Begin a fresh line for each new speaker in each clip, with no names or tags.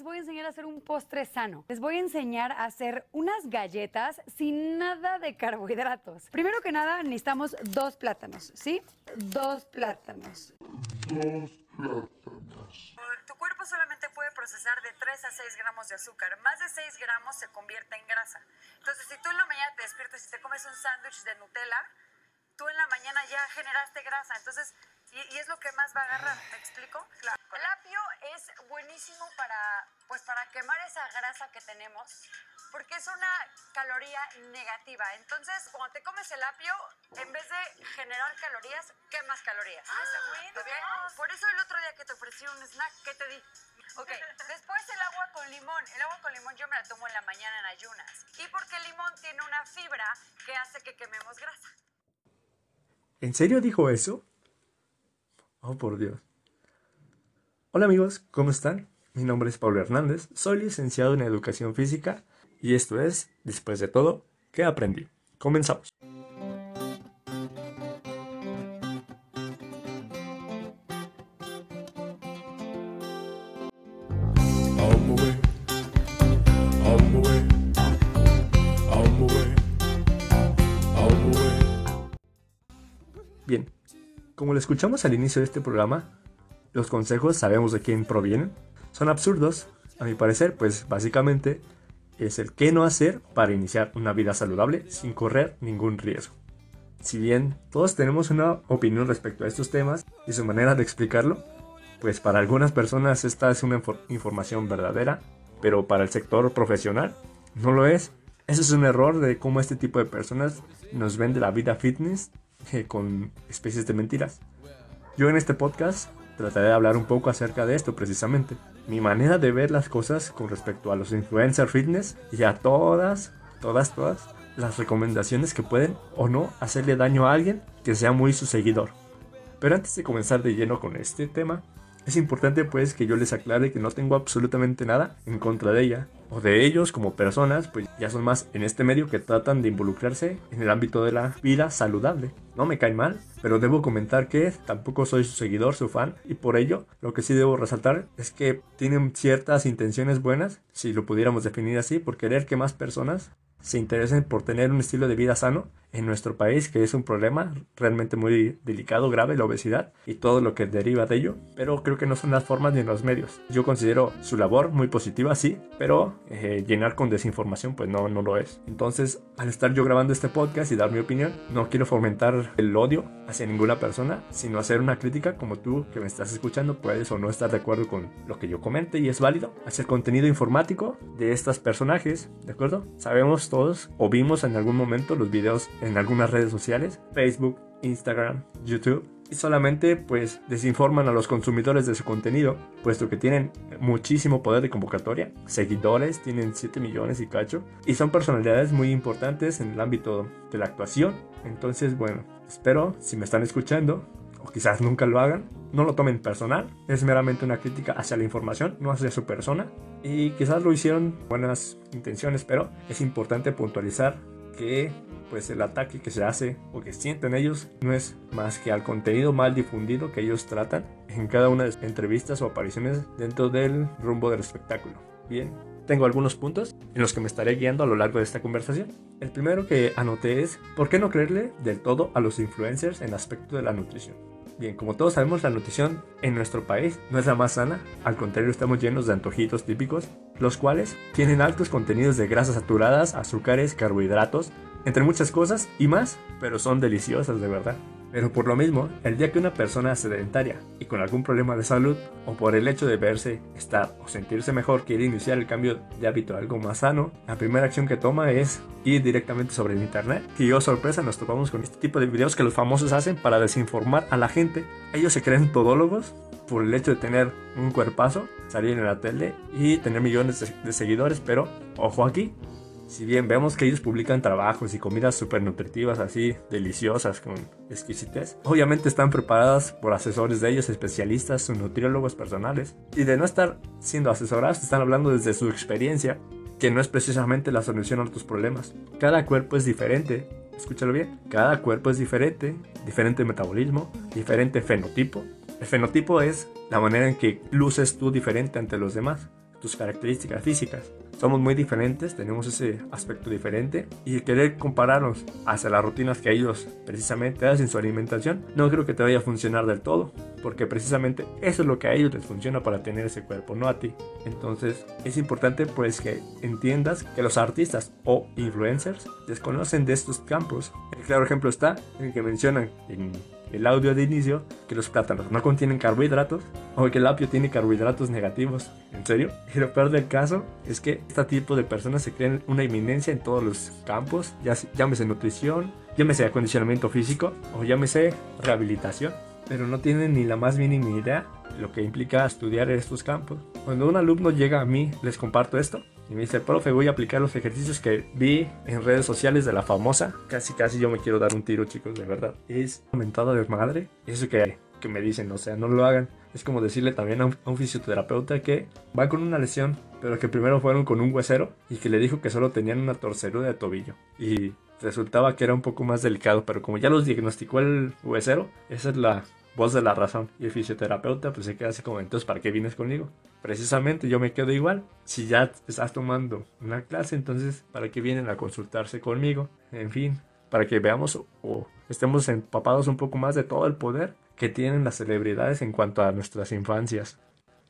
les voy a enseñar a hacer un postre sano. Les voy a enseñar a hacer unas galletas sin nada de carbohidratos. Primero que nada, necesitamos dos plátanos, ¿sí? Dos plátanos.
Dos plátanos.
Tu cuerpo solamente puede procesar de 3 a 6 gramos de azúcar. Más de 6 gramos se convierte en grasa. Entonces, si tú en la mañana te despiertas y te comes un sándwich de Nutella, tú en la mañana ya generaste grasa. Entonces, y, y es lo que más va a agarrar, ¿me explico? El apio es buenísimo para, pues, para quemar esa grasa que tenemos, porque es una caloría negativa. Entonces, cuando te comes el apio, en vez de generar calorías, quemas calorías. Ah, está bueno. Por eso el otro día que te ofrecí un snack, ¿qué te di? Ok, después el agua con limón. El agua con limón yo me la tomo en la mañana en ayunas. Y porque el limón tiene una fibra que hace que quememos grasa.
¿En serio dijo eso? Oh, por Dios. Hola amigos, ¿cómo están? Mi nombre es Pablo Hernández, soy licenciado en Educación Física y esto es, después de todo, ¿qué aprendí? Comenzamos. Escuchamos al inicio de este programa, los consejos sabemos de quién provienen. Son absurdos, a mi parecer, pues básicamente es el qué no hacer para iniciar una vida saludable sin correr ningún riesgo. Si bien todos tenemos una opinión respecto a estos temas y su manera de explicarlo, pues para algunas personas esta es una infor- información verdadera, pero para el sector profesional no lo es. Eso es un error de cómo este tipo de personas nos vende la vida fitness con especies de mentiras. Yo en este podcast trataré de hablar un poco acerca de esto precisamente. Mi manera de ver las cosas con respecto a los influencer fitness y a todas, todas, todas las recomendaciones que pueden o no hacerle daño a alguien que sea muy su seguidor. Pero antes de comenzar de lleno con este tema, es importante pues que yo les aclare que no tengo absolutamente nada en contra de ella o de ellos como personas, pues ya son más en este medio que tratan de involucrarse en el ámbito de la vida saludable. No me cae mal, pero debo comentar que tampoco soy su seguidor, su fan, y por ello lo que sí debo resaltar es que tienen ciertas intenciones buenas, si lo pudiéramos definir así, por querer que más personas se interesen por tener un estilo de vida sano en nuestro país, que es un problema realmente muy delicado, grave, la obesidad y todo lo que deriva de ello, pero creo que no son las formas ni los medios. Yo considero su labor muy positiva, sí, pero eh, llenar con desinformación, pues no, no lo es. Entonces, al estar yo grabando este podcast y dar mi opinión, no quiero fomentar el odio hacia ninguna persona, sino hacer una crítica como tú que me estás escuchando, puedes o no estar de acuerdo con lo que yo comente y es válido. Hacer contenido informático de estos personajes, ¿de acuerdo? Sabemos todos o vimos en algún momento los videos en algunas redes sociales, Facebook, Instagram, YouTube, y solamente pues desinforman a los consumidores de su contenido, puesto que tienen muchísimo poder de convocatoria, seguidores, tienen 7 millones y cacho, y son personalidades muy importantes en el ámbito de la actuación. Entonces, bueno, espero si me están escuchando, o quizás nunca lo hagan, no lo tomen personal, es meramente una crítica hacia la información, no hacia su persona, y quizás lo hicieron buenas intenciones, pero es importante puntualizar que pues el ataque que se hace o que sienten ellos no es más que al contenido mal difundido que ellos tratan en cada una de sus entrevistas o apariciones dentro del rumbo del espectáculo. Bien, tengo algunos puntos en los que me estaré guiando a lo largo de esta conversación. El primero que anoté es ¿por qué no creerle del todo a los influencers en aspecto de la nutrición? Bien, como todos sabemos, la nutrición en nuestro país no es la más sana, al contrario estamos llenos de antojitos típicos, los cuales tienen altos contenidos de grasas saturadas, azúcares, carbohidratos, entre muchas cosas y más, pero son deliciosas de verdad. Pero por lo mismo, el día que una persona sedentaria y con algún problema de salud, o por el hecho de verse, estar o sentirse mejor quiere iniciar el cambio de hábito a algo más sano, la primera acción que toma es ir directamente sobre el internet. Y oh sorpresa, nos topamos con este tipo de videos que los famosos hacen para desinformar a la gente. Ellos se creen todólogos por el hecho de tener un cuerpazo, salir en la tele y tener millones de, de seguidores, pero ojo aquí, si bien vemos que ellos publican trabajos y comidas súper nutritivas, así deliciosas, con exquisitez, obviamente están preparadas por asesores de ellos, especialistas o nutriólogos personales. Y de no estar siendo asesorados, están hablando desde su experiencia, que no es precisamente la solución a tus problemas. Cada cuerpo es diferente, escúchalo bien, cada cuerpo es diferente, diferente metabolismo, diferente fenotipo. El fenotipo es la manera en que luces tú diferente ante los demás tus características físicas. Somos muy diferentes, tenemos ese aspecto diferente y querer compararnos hacia las rutinas que ellos precisamente hacen su alimentación no creo que te vaya a funcionar del todo, porque precisamente eso es lo que a ellos les funciona para tener ese cuerpo, no a ti. Entonces es importante pues que entiendas que los artistas o influencers desconocen de estos campos. El claro ejemplo está en el que mencionan en el audio de inicio que los plátanos no contienen carbohidratos o que el apio tiene carbohidratos negativos. ¿En serio? Y lo peor del caso es que este tipo de personas se creen una eminencia en todos los campos, ya llámese nutrición, llámese acondicionamiento físico o llámese rehabilitación, pero no tienen ni la más mínima idea de lo que implica estudiar estos campos. Cuando un alumno llega a mí, les comparto esto y me dice, profe, voy a aplicar los ejercicios que vi en redes sociales de la famosa. Casi, casi yo me quiero dar un tiro, chicos, de verdad. Es aumentada de madre. Eso que, que me dicen, o sea, no lo hagan. Es como decirle también a un, fisioterapeuta que va con una lesión, pero que primero fueron con un huesero y que le dijo que solo tenían una torcedura de tobillo. Y resultaba que era un poco más delicado, pero como ya los diagnosticó el huesero, esa es la voz de la razón. Y el fisioterapeuta pues se queda así como, entonces, ¿para qué vienes conmigo? Precisamente yo me quedo igual. Si ya estás tomando una clase, entonces, ¿para qué vienen a consultarse conmigo? En fin, para que veamos o estemos empapados un poco más de todo el poder que tienen las celebridades en cuanto a nuestras infancias.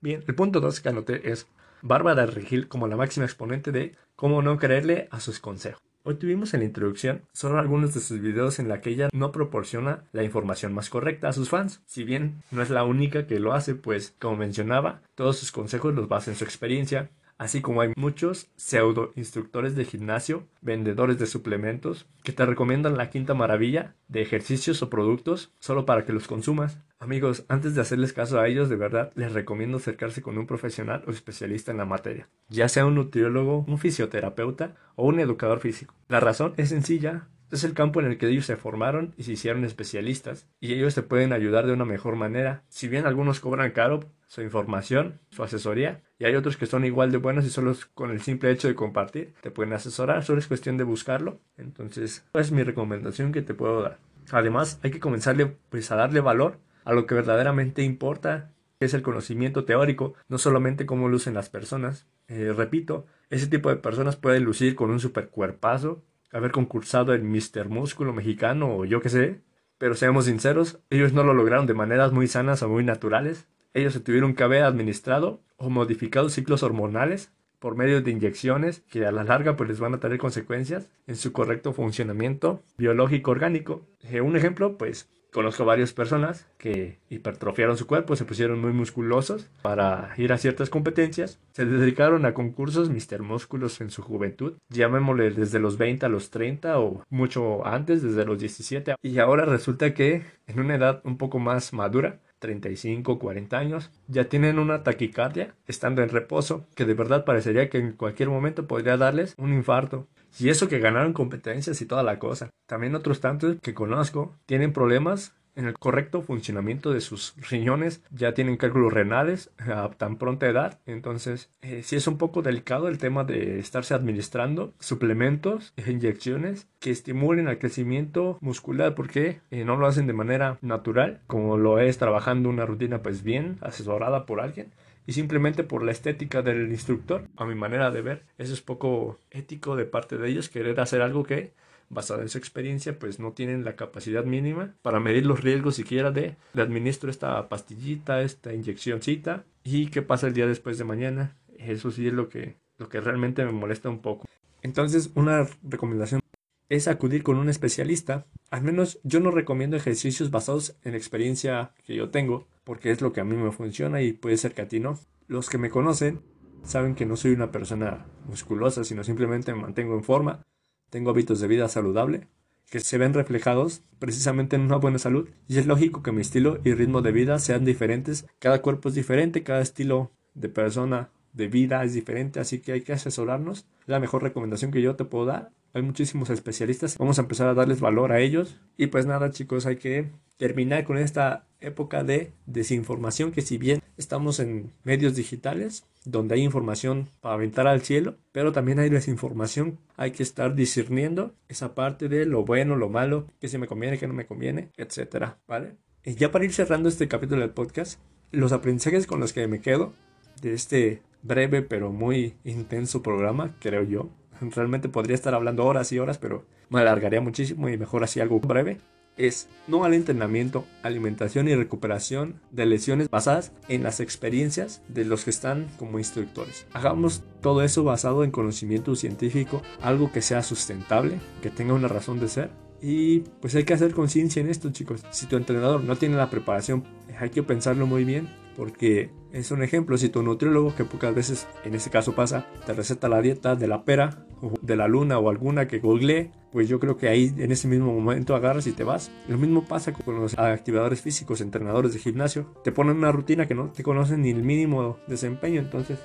Bien, el punto 2 que anoté es Bárbara Regil como la máxima exponente de cómo no creerle a sus consejos. Hoy tuvimos en la introducción solo algunos de sus videos en la que ella no proporciona la información más correcta a sus fans. Si bien no es la única que lo hace, pues como mencionaba, todos sus consejos los basa en su experiencia, así como hay muchos pseudo instructores de gimnasio, vendedores de suplementos, que te recomiendan la quinta maravilla de ejercicios o productos solo para que los consumas. Amigos, antes de hacerles caso a ellos, de verdad les recomiendo acercarse con un profesional o especialista en la materia, ya sea un nutriólogo, un fisioterapeuta o un educador físico. La razón es sencilla, es el campo en el que ellos se formaron y se hicieron especialistas, y ellos te pueden ayudar de una mejor manera. Si bien algunos cobran caro su información, su asesoría, y hay otros que son igual de buenos y solo con el simple hecho de compartir te pueden asesorar, solo es cuestión de buscarlo. Entonces, es mi recomendación que te puedo dar. Además, hay que comenzarle pues a darle valor a lo que verdaderamente importa, que es el conocimiento teórico, no solamente cómo lucen las personas. Eh, repito, ese tipo de personas pueden lucir con un super cuerpazo, haber concursado en Mr. Músculo mexicano o yo qué sé. Pero seamos sinceros, ellos no lo lograron de maneras muy sanas o muy naturales. Ellos se tuvieron que haber administrado o modificado ciclos hormonales por medio de inyecciones que a la larga pues les van a tener consecuencias en su correcto funcionamiento biológico orgánico. Eh, un ejemplo, pues Conozco varias personas que hipertrofiaron su cuerpo, se pusieron muy musculosos para ir a ciertas competencias, se dedicaron a concursos Mister Músculos en su juventud, llamémosle desde los 20 a los 30 o mucho antes, desde los 17, y ahora resulta que en una edad un poco más madura, 35, 40 años, ya tienen una taquicardia estando en reposo, que de verdad parecería que en cualquier momento podría darles un infarto. Y eso que ganaron competencias y toda la cosa. También otros tantos que conozco tienen problemas en el correcto funcionamiento de sus riñones, ya tienen cálculos renales a tan pronta edad, entonces eh, sí es un poco delicado el tema de estarse administrando suplementos e inyecciones que estimulen el crecimiento muscular porque eh, no lo hacen de manera natural, como lo es trabajando una rutina pues bien asesorada por alguien y simplemente por la estética del instructor, a mi manera de ver, eso es poco ético de parte de ellos querer hacer algo que basado en su experiencia, pues no tienen la capacidad mínima para medir los riesgos siquiera de le administro esta pastillita, esta inyeccióncita y qué pasa el día después de mañana. Eso sí es lo que, lo que realmente me molesta un poco. Entonces, una recomendación es acudir con un especialista. Al menos yo no recomiendo ejercicios basados en experiencia que yo tengo, porque es lo que a mí me funciona y puede ser que a ti no. Los que me conocen saben que no soy una persona musculosa, sino simplemente me mantengo en forma, tengo hábitos de vida saludable, que se ven reflejados precisamente en una buena salud, y es lógico que mi estilo y ritmo de vida sean diferentes, cada cuerpo es diferente, cada estilo de persona de vida es diferente, así que hay que asesorarnos. La mejor recomendación que yo te puedo dar hay muchísimos especialistas, vamos a empezar a darles valor a ellos. Y pues nada chicos, hay que terminar con esta época de desinformación que si bien estamos en medios digitales, donde hay información para aventar al cielo, pero también hay desinformación, hay que estar discerniendo esa parte de lo bueno, lo malo, que si me conviene, que no me conviene, etcétera, ¿vale? Y ya para ir cerrando este capítulo del podcast, los aprendizajes con los que me quedo de este breve pero muy intenso programa, creo yo. Realmente podría estar hablando horas y horas, pero me alargaría muchísimo y mejor así algo breve es no al entrenamiento, alimentación y recuperación de lesiones basadas en las experiencias de los que están como instructores. Hagamos todo eso basado en conocimiento científico, algo que sea sustentable, que tenga una razón de ser. Y pues hay que hacer conciencia en esto, chicos. Si tu entrenador no tiene la preparación, hay que pensarlo muy bien porque es un ejemplo, si tu nutriólogo, que pocas veces en este caso pasa, te receta la dieta de la pera de la luna o alguna que googleé, pues yo creo que ahí en ese mismo momento agarras y te vas. Lo mismo pasa con los activadores físicos, entrenadores de gimnasio. Te ponen una rutina que no te conocen ni el mínimo desempeño, entonces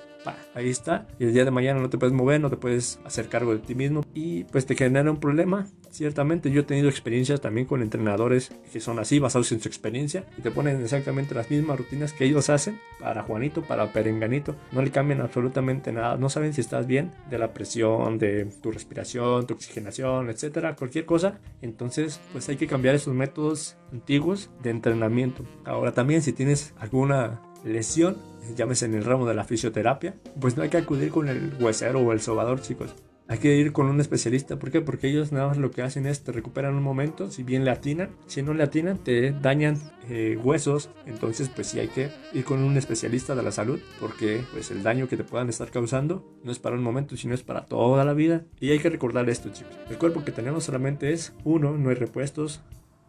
ahí está. Y el día de mañana no te puedes mover, no te puedes hacer cargo de ti mismo y pues te genera un problema. Ciertamente yo he tenido experiencias también con entrenadores que son así, basados en su experiencia y te ponen exactamente las mismas rutinas que ellos hacen para Juanito, para Perenganito. No le cambian absolutamente nada. No saben si estás bien de la presión, de tu respiración, tu oxigenación, etcétera, cualquier cosa. Entonces, pues hay que cambiar esos métodos antiguos de entrenamiento. Ahora también si tienes alguna lesión, llámese en el ramo de la fisioterapia, pues no hay que acudir con el huesero o el sobador, chicos. Hay que ir con un especialista. ¿Por qué? Porque ellos nada más lo que hacen es te recuperan un momento. Si bien le atinan, si no le atinan, te dañan eh, huesos. Entonces, pues sí hay que ir con un especialista de la salud. Porque pues el daño que te puedan estar causando no es para un momento, sino es para toda la vida. Y hay que recordar esto, chicos. El cuerpo que tenemos solamente es uno, no hay repuestos,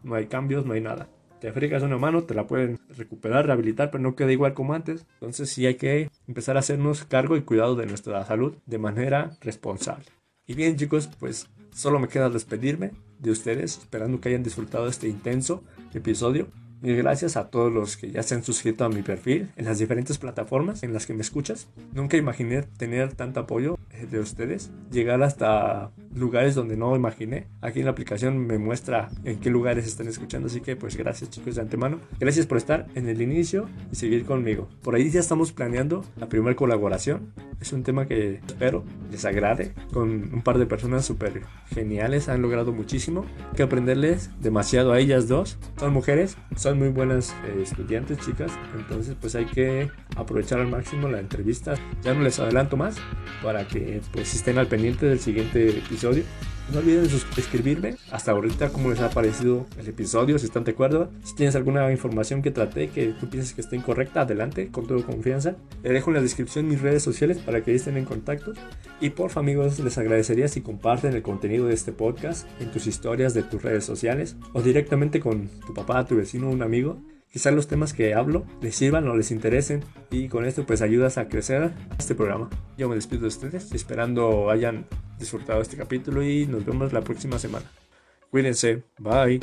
no hay cambios, no hay nada te fregas una mano, te la pueden recuperar, rehabilitar, pero no queda igual como antes. Entonces sí hay que empezar a hacernos cargo y cuidado de nuestra salud de manera responsable. Y bien chicos, pues solo me queda despedirme de ustedes, esperando que hayan disfrutado este intenso episodio. Mil gracias a todos los que ya se han suscrito a mi perfil en las diferentes plataformas en las que me escuchas. Nunca imaginé tener tanto apoyo de ustedes, llegar hasta lugares donde no imaginé. Aquí en la aplicación me muestra en qué lugares están escuchando, así que pues gracias chicos de antemano. Gracias por estar en el inicio y seguir conmigo. Por ahí ya estamos planeando la primera colaboración. Es un tema que espero les agrade con un par de personas súper geniales. Han logrado muchísimo. Hay que aprenderles demasiado a ellas dos. Son mujeres, son muy buenas eh, estudiantes, chicas. Entonces pues hay que aprovechar al máximo la entrevista. Ya no les adelanto más para que pues estén al pendiente del siguiente episodio. No olviden suscribirme hasta ahorita cómo les ha parecido el episodio, si están de acuerdo. Si tienes alguna información que traté que tú piensas que está incorrecta, adelante, con toda confianza. Le dejo en la descripción mis redes sociales para que estén en contacto. Y porfa amigos, les agradecería si comparten el contenido de este podcast en tus historias de tus redes sociales o directamente con tu papá, tu vecino un amigo Quizás los temas que hablo les sirvan o les interesen y con esto pues ayudas a crecer este programa. Yo me despido de ustedes esperando hayan disfrutado este capítulo y nos vemos la próxima semana. Cuídense, bye.